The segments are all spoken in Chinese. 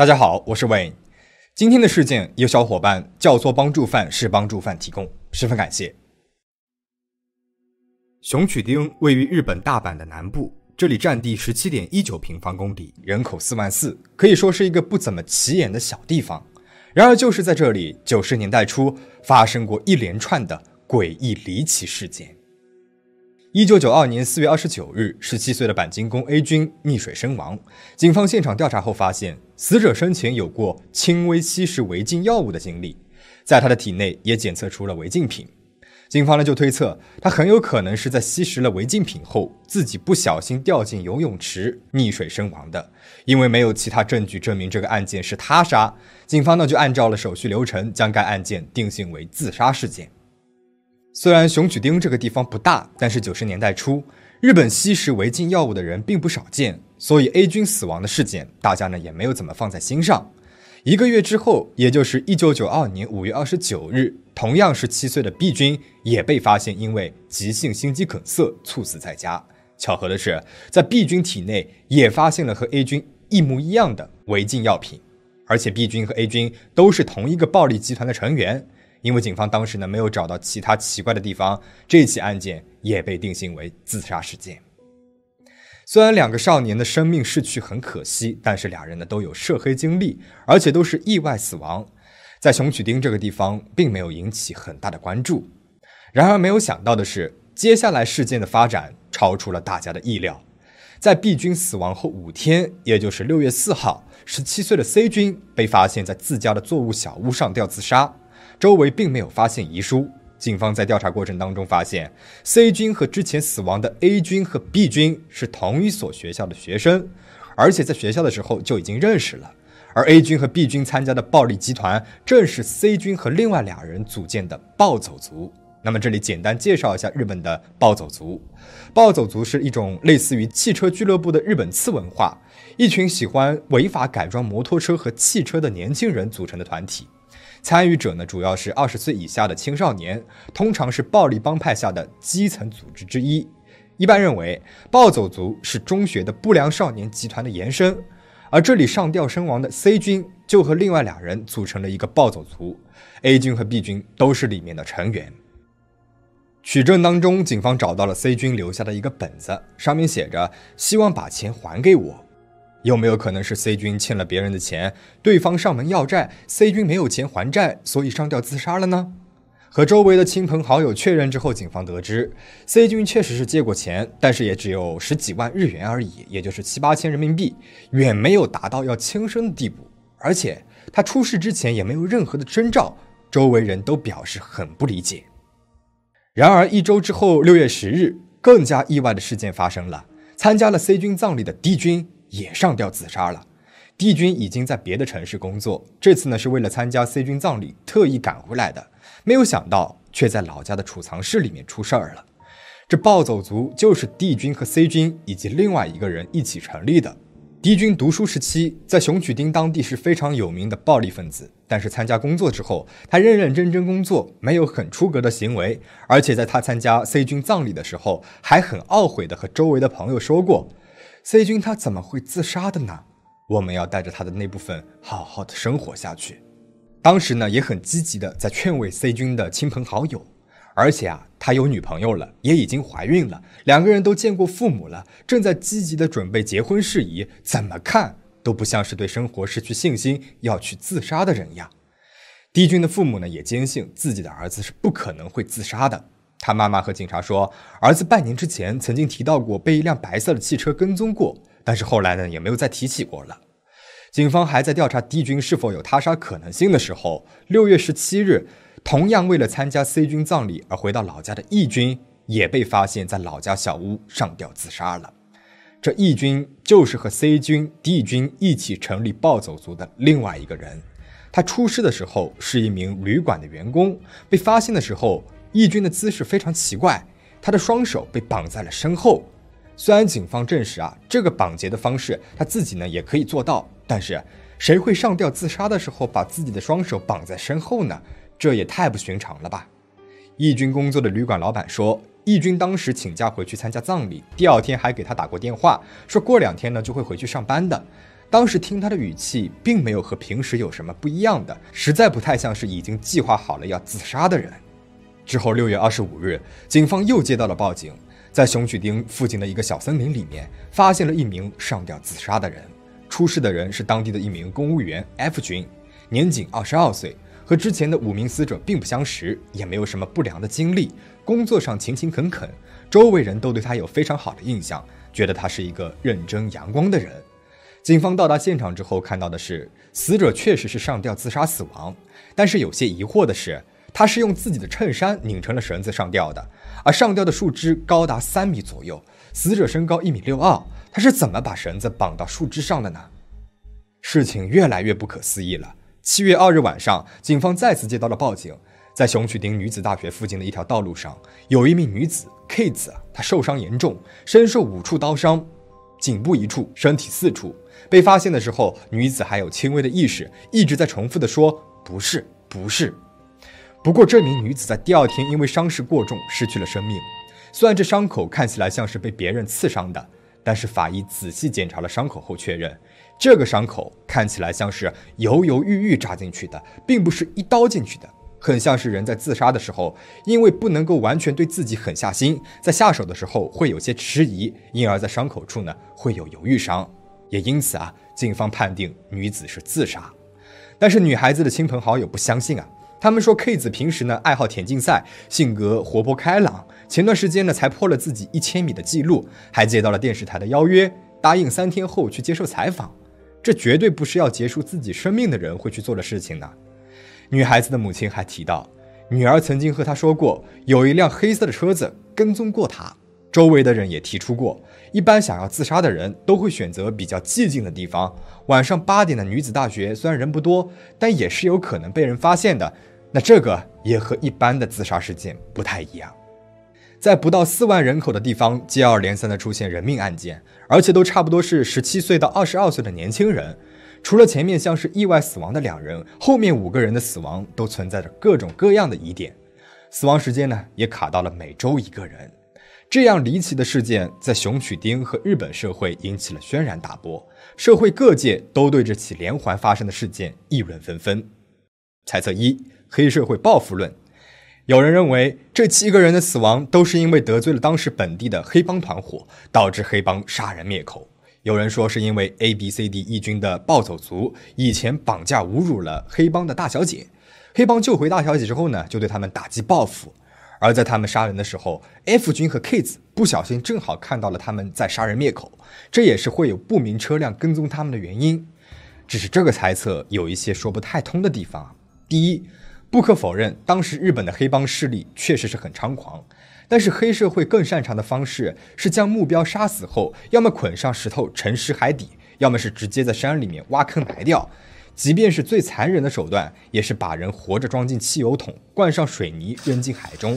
大家好，我是 Wayne。今天的事件有小伙伴叫做帮助犯，是帮助犯提供，十分感谢。熊取町位于日本大阪的南部，这里占地十七点一九平方公里，人口四万四，可以说是一个不怎么起眼的小地方。然而，就是在这里，九十年代初发生过一连串的诡异离奇事件。一九九二年四月二十九日，十七岁的板金工 A 君溺水身亡。警方现场调查后发现，死者生前有过轻微吸食违禁药物的经历，在他的体内也检测出了违禁品。警方呢就推测，他很有可能是在吸食了违禁品后，自己不小心掉进游泳池溺水身亡的。因为没有其他证据证明这个案件是他杀，警方呢就按照了手续流程，将该案件定性为自杀事件。虽然熊取町这个地方不大，但是九十年代初，日本吸食违禁药物的人并不少见，所以 A 君死亡的事件，大家呢也没有怎么放在心上。一个月之后，也就是一九九二年五月二十九日，同样是七岁的 B 君也被发现因为急性心肌梗塞猝死在家。巧合的是，在 B 君体内也发现了和 A 君一模一样的违禁药品，而且 B 君和 A 君都是同一个暴力集团的成员。因为警方当时呢没有找到其他奇怪的地方，这起案件也被定性为自杀事件。虽然两个少年的生命逝去很可惜，但是俩人呢都有涉黑经历，而且都是意外死亡，在熊取町这个地方并没有引起很大的关注。然而没有想到的是，接下来事件的发展超出了大家的意料。在 B 君死亡后五天，也就是六月四号，十七岁的 C 君被发现在自家的作物小屋上吊自杀。周围并没有发现遗书。警方在调查过程当中发现，C 君和之前死亡的 A 君和 B 君是同一所学校的学生，而且在学校的时候就已经认识了。而 A 君和 B 君参加的暴力集团，正是 C 君和另外俩人组建的暴走族。那么这里简单介绍一下日本的暴走族。暴走族是一种类似于汽车俱乐部的日本次文化，一群喜欢违法改装摩托车和汽车的年轻人组成的团体。参与者呢，主要是二十岁以下的青少年，通常是暴力帮派下的基层组织之一。一般认为，暴走族是中学的不良少年集团的延伸，而这里上吊身亡的 C 君就和另外俩人组成了一个暴走族，A 君和 B 君都是里面的成员。取证当中，警方找到了 C 君留下的一个本子，上面写着：“希望把钱还给我。”有没有可能是 C 君欠了别人的钱，对方上门要债，C 君没有钱还债，所以上吊自杀了呢？和周围的亲朋好友确认之后，警方得知 C 君确实是借过钱，但是也只有十几万日元而已，也就是七八千人民币，远没有达到要轻生的地步。而且他出事之前也没有任何的征兆，周围人都表示很不理解。然而一周之后，六月十日，更加意外的事件发生了，参加了 C 君葬礼的 D 君。也上吊自杀了。帝君已经在别的城市工作，这次呢是为了参加 C 君葬礼特意赶回来的，没有想到却在老家的储藏室里面出事儿了。这暴走族就是帝君和 C 君以及另外一个人一起成立的。帝君读书时期在熊取町当地是非常有名的暴力分子，但是参加工作之后，他认认真真工作，没有很出格的行为，而且在他参加 C 君葬礼的时候，还很懊悔的和周围的朋友说过。C 君他怎么会自杀的呢？我们要带着他的那部分好好的生活下去。当时呢也很积极的在劝慰 C 君的亲朋好友，而且啊他有女朋友了，也已经怀孕了，两个人都见过父母了，正在积极的准备结婚事宜，怎么看都不像是对生活失去信心要去自杀的人呀。D 君的父母呢也坚信自己的儿子是不可能会自杀的。他妈妈和警察说，儿子半年之前曾经提到过被一辆白色的汽车跟踪过，但是后来呢也没有再提起过了。警方还在调查 D 君是否有他杀可能性的时候，六月十七日，同样为了参加 C 军葬礼而回到老家的 E 军也被发现在老家小屋上吊自杀了。这 E 军就是和 C 军、D 军一起成立暴走族的另外一个人。他出事的时候是一名旅馆的员工，被发现的时候。义军的姿势非常奇怪，他的双手被绑在了身后。虽然警方证实啊，这个绑结的方式他自己呢也可以做到，但是谁会上吊自杀的时候把自己的双手绑在身后呢？这也太不寻常了吧！义军工作的旅馆老板说，义军当时请假回去参加葬礼，第二天还给他打过电话，说过两天呢就会回去上班的。当时听他的语气，并没有和平时有什么不一样的，实在不太像是已经计划好了要自杀的人。之后，六月二十五日，警方又接到了报警，在熊曲町附近的一个小森林里面，发现了一名上吊自杀的人。出事的人是当地的一名公务员 F 君，年仅二十二岁，和之前的五名死者并不相识，也没有什么不良的经历，工作上勤勤恳恳，周围人都对他有非常好的印象，觉得他是一个认真阳光的人。警方到达现场之后，看到的是死者确实是上吊自杀死亡，但是有些疑惑的是，他是用自己的衬衫拧成了绳子上吊的，而上吊的树枝高达三米左右，死者身高一米六二，他是怎么把绳子绑到树枝上的呢？事情越来越不可思议了。七月二日晚上，警方再次接到了报警，在熊曲町女子大学附近的一条道路上，有一名女子 K 子，她受伤严重，身受五处刀伤，颈部一处，身体四处。被发现的时候，女子还有轻微的意识，一直在重复的说“不是，不是”。不过，这名女子在第二天因为伤势过重失去了生命。虽然这伤口看起来像是被别人刺伤的，但是法医仔细检查了伤口后确认，这个伤口看起来像是犹犹豫豫扎进去的，并不是一刀进去的，很像是人在自杀的时候，因为不能够完全对自己狠下心，在下手的时候会有些迟疑，因而在伤口处呢会有犹豫伤。也因此啊，警方判定女子是自杀，但是女孩子的亲朋好友不相信啊，他们说 K 子平时呢爱好田径赛，性格活泼开朗，前段时间呢才破了自己一千米的记录，还接到了电视台的邀约，答应三天后去接受采访，这绝对不是要结束自己生命的人会去做的事情呢。女孩子的母亲还提到，女儿曾经和她说过，有一辆黑色的车子跟踪过她。周围的人也提出过，一般想要自杀的人都会选择比较寂静的地方。晚上八点的女子大学虽然人不多，但也是有可能被人发现的。那这个也和一般的自杀事件不太一样。在不到四万人口的地方，接二连三的出现人命案件，而且都差不多是十七岁到二十二岁的年轻人。除了前面像是意外死亡的两人，后面五个人的死亡都存在着各种各样的疑点。死亡时间呢，也卡到了每周一个人。这样离奇的事件在熊取町和日本社会引起了轩然大波，社会各界都对这起连环发生的事件议论纷纷。猜测一：黑社会报复论。有人认为这七个人的死亡都是因为得罪了当时本地的黑帮团伙，导致黑帮杀人灭口。有人说是因为 A、B、C、D 义军的暴走族以前绑架侮辱了黑帮的大小姐，黑帮救回大小姐之后呢，就对他们打击报复。而在他们杀人的时候，F 军和 K 子不小心正好看到了他们在杀人灭口，这也是会有不明车辆跟踪他们的原因。只是这个猜测有一些说不太通的地方。第一，不可否认，当时日本的黑帮势力确实是很猖狂，但是黑社会更擅长的方式是将目标杀死后，要么捆上石头沉尸海底，要么是直接在山里面挖坑埋掉。即便是最残忍的手段，也是把人活着装进汽油桶，灌上水泥扔进海中。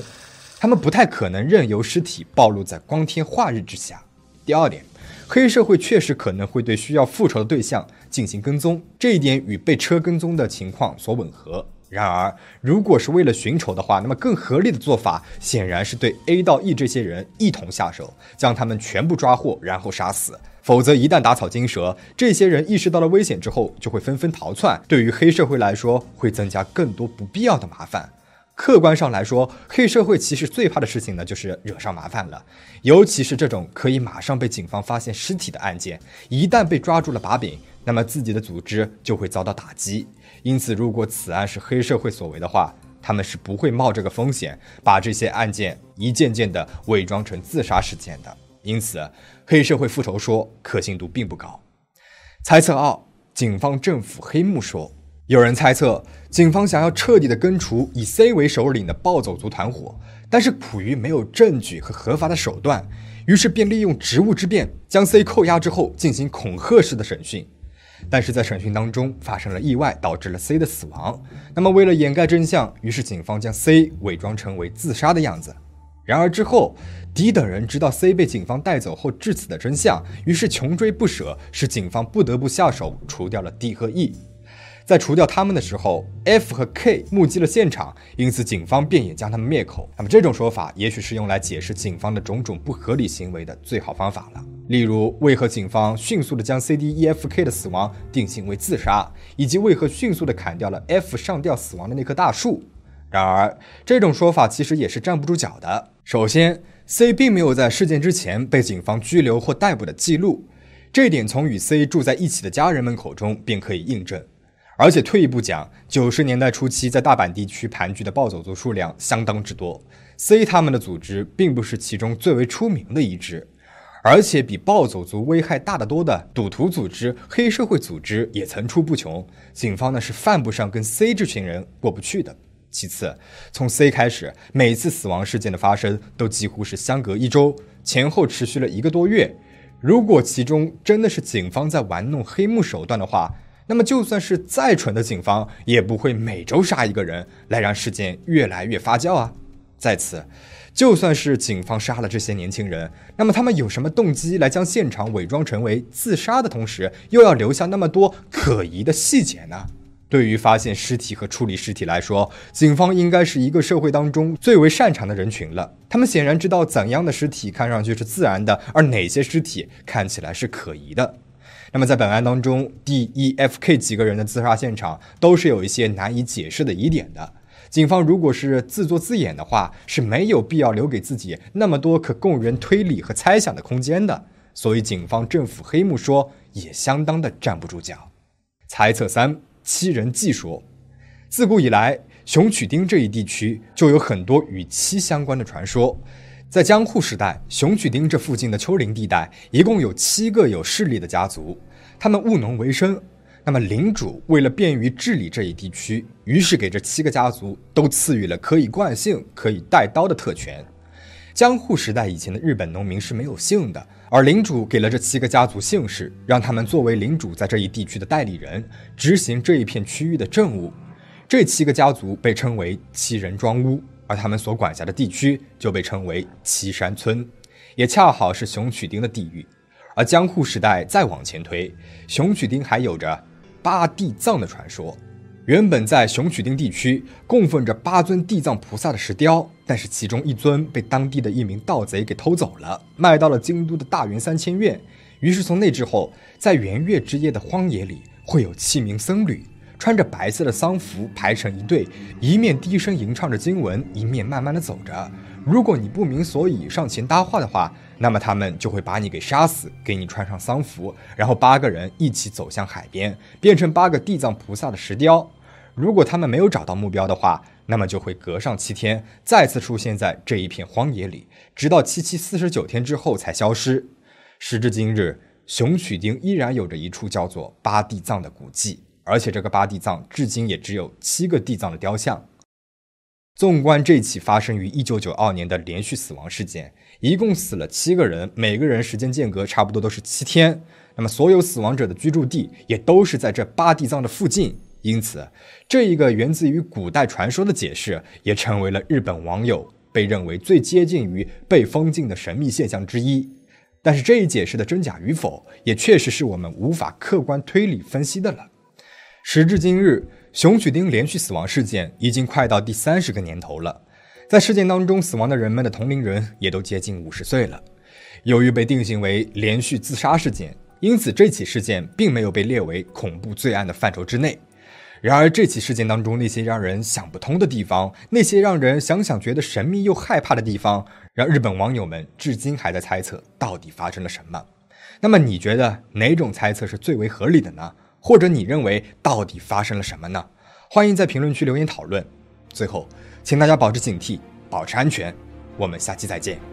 他们不太可能任由尸体暴露在光天化日之下。第二点，黑社会确实可能会对需要复仇的对象进行跟踪，这一点与被车跟踪的情况所吻合。然而，如果是为了寻仇的话，那么更合理的做法显然是对 A 到 E 这些人一同下手，将他们全部抓获，然后杀死。否则，一旦打草惊蛇，这些人意识到了危险之后，就会纷纷逃窜。对于黑社会来说，会增加更多不必要的麻烦。客观上来说，黑社会其实最怕的事情呢，就是惹上麻烦了。尤其是这种可以马上被警方发现尸体的案件，一旦被抓住了把柄，那么自己的组织就会遭到打击。因此，如果此案是黑社会所为的话，他们是不会冒这个风险，把这些案件一件件的伪装成自杀事件的。因此，黑社会复仇说可信度并不高。猜测二：警方政府黑幕说，有人猜测警方想要彻底的根除以 C 为首领的暴走族团伙，但是苦于没有证据和合法的手段，于是便利用职务之便将 C 扣押之后进行恐吓式的审讯。但是在审讯当中发生了意外，导致了 C 的死亡。那么为了掩盖真相，于是警方将 C 伪装成为自杀的样子。然而之后，D 等人知道 C 被警方带走后致死的真相，于是穷追不舍，使警方不得不下手除掉了 D 和 E。在除掉他们的时候，F 和 K 目击了现场，因此警方便也将他们灭口。那么这种说法，也许是用来解释警方的种种不合理行为的最好方法了。例如，为何警方迅速的将 C、D、E、F、K 的死亡定性为自杀，以及为何迅速的砍掉了 F 上吊死亡的那棵大树？然而，这种说法其实也是站不住脚的。首先，C 并没有在事件之前被警方拘留或逮捕的记录，这点从与 C 住在一起的家人们口中便可以印证。而且退一步讲，九十年代初期在大阪地区盘踞的暴走族数量相当之多，C 他们的组织并不是其中最为出名的一支。而且比暴走族危害大得多的赌徒组织、黑社会组织也层出不穷，警方呢是犯不上跟 C 这群人过不去的。其次，从 C 开始，每次死亡事件的发生都几乎是相隔一周，前后持续了一个多月。如果其中真的是警方在玩弄黑幕手段的话，那么就算是再蠢的警方，也不会每周杀一个人来让事件越来越发酵啊。在此。就算是警方杀了这些年轻人，那么他们有什么动机来将现场伪装成为自杀的同时，又要留下那么多可疑的细节呢？对于发现尸体和处理尸体来说，警方应该是一个社会当中最为擅长的人群了。他们显然知道怎样的尸体看上去是自然的，而哪些尸体看起来是可疑的。那么在本案当中，D、E、F、K 几个人的自杀现场都是有一些难以解释的疑点的。警方如果是自作自演的话，是没有必要留给自己那么多可供人推理和猜想的空间的。所以，警方政府黑幕说也相当的站不住脚。猜测三：七人计说。自古以来，熊曲町这一地区就有很多与七相关的传说。在江户时代，熊曲町这附近的丘陵地带一共有七个有势力的家族，他们务农为生。那么领主为了便于治理这一地区，于是给这七个家族都赐予了可以惯性、可以带刀的特权。江户时代以前的日本农民是没有姓的，而领主给了这七个家族姓氏，让他们作为领主在这一地区的代理人，执行这一片区域的政务。这七个家族被称为七人庄屋，而他们所管辖的地区就被称为七山村，也恰好是熊取町的地域。而江户时代再往前推，熊取町还有着。八地藏的传说，原本在熊曲町地区供奉着八尊地藏菩萨的石雕，但是其中一尊被当地的一名盗贼给偷走了，卖到了京都的大圆三千院。于是从那之后，在圆月之夜的荒野里，会有七名僧侣穿着白色的丧服排成一队，一面低声吟唱着经文，一面慢慢的走着。如果你不明所以上前搭话的话，那么他们就会把你给杀死，给你穿上丧服，然后八个人一起走向海边，变成八个地藏菩萨的石雕。如果他们没有找到目标的话，那么就会隔上七天再次出现在这一片荒野里，直到七七四十九天之后才消失。时至今日，熊曲町依然有着一处叫做八地藏的古迹，而且这个八地藏至今也只有七个地藏的雕像。纵观这起发生于一九九二年的连续死亡事件，一共死了七个人，每个人时间间隔差不多都是七天。那么，所有死亡者的居住地也都是在这八地藏的附近，因此，这一个源自于古代传说的解释，也成为了日本网友被认为最接近于被封禁的神秘现象之一。但是，这一解释的真假与否，也确实是我们无法客观推理分析的了。时至今日。熊取町连续死亡事件已经快到第三十个年头了，在事件当中死亡的人们的同龄人也都接近五十岁了。由于被定性为连续自杀事件，因此这起事件并没有被列为恐怖罪案的范畴之内。然而，这起事件当中那些让人想不通的地方，那些让人想想觉得神秘又害怕的地方，让日本网友们至今还在猜测到底发生了什么。那么，你觉得哪种猜测是最为合理的呢？或者你认为到底发生了什么呢？欢迎在评论区留言讨论。最后，请大家保持警惕，保持安全。我们下期再见。